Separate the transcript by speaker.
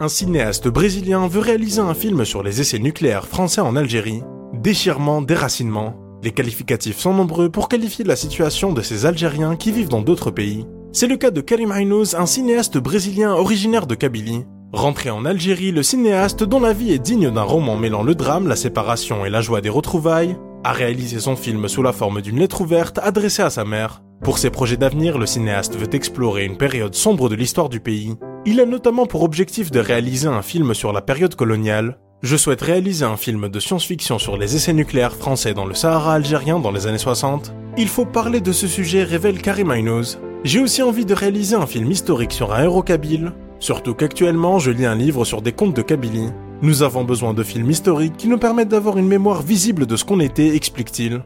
Speaker 1: Un cinéaste brésilien veut réaliser un film sur les essais nucléaires français en Algérie. Déchirement, déracinement. Les qualificatifs sont nombreux pour qualifier la situation de ces Algériens qui vivent dans d'autres pays. C'est le cas de Karim Ainouz, un cinéaste brésilien originaire de Kabylie. Rentré en Algérie, le cinéaste dont la vie est digne d'un roman mêlant le drame, la séparation et la joie des retrouvailles, a réalisé son film sous la forme d'une lettre ouverte adressée à sa mère. Pour ses projets d'avenir, le cinéaste veut explorer une période sombre de l'histoire du pays il a notamment pour objectif de réaliser un film sur la période coloniale. Je souhaite réaliser un film de science-fiction sur les essais nucléaires français dans le Sahara algérien dans les années 60. Il faut parler de ce sujet, révèle Karim Ainouz. J'ai aussi envie de réaliser un film historique sur un héros kabyle. Surtout qu'actuellement, je lis un livre sur des contes de Kabylie. Nous avons besoin de films historiques qui nous permettent d'avoir une mémoire visible de ce qu'on était, explique-t-il.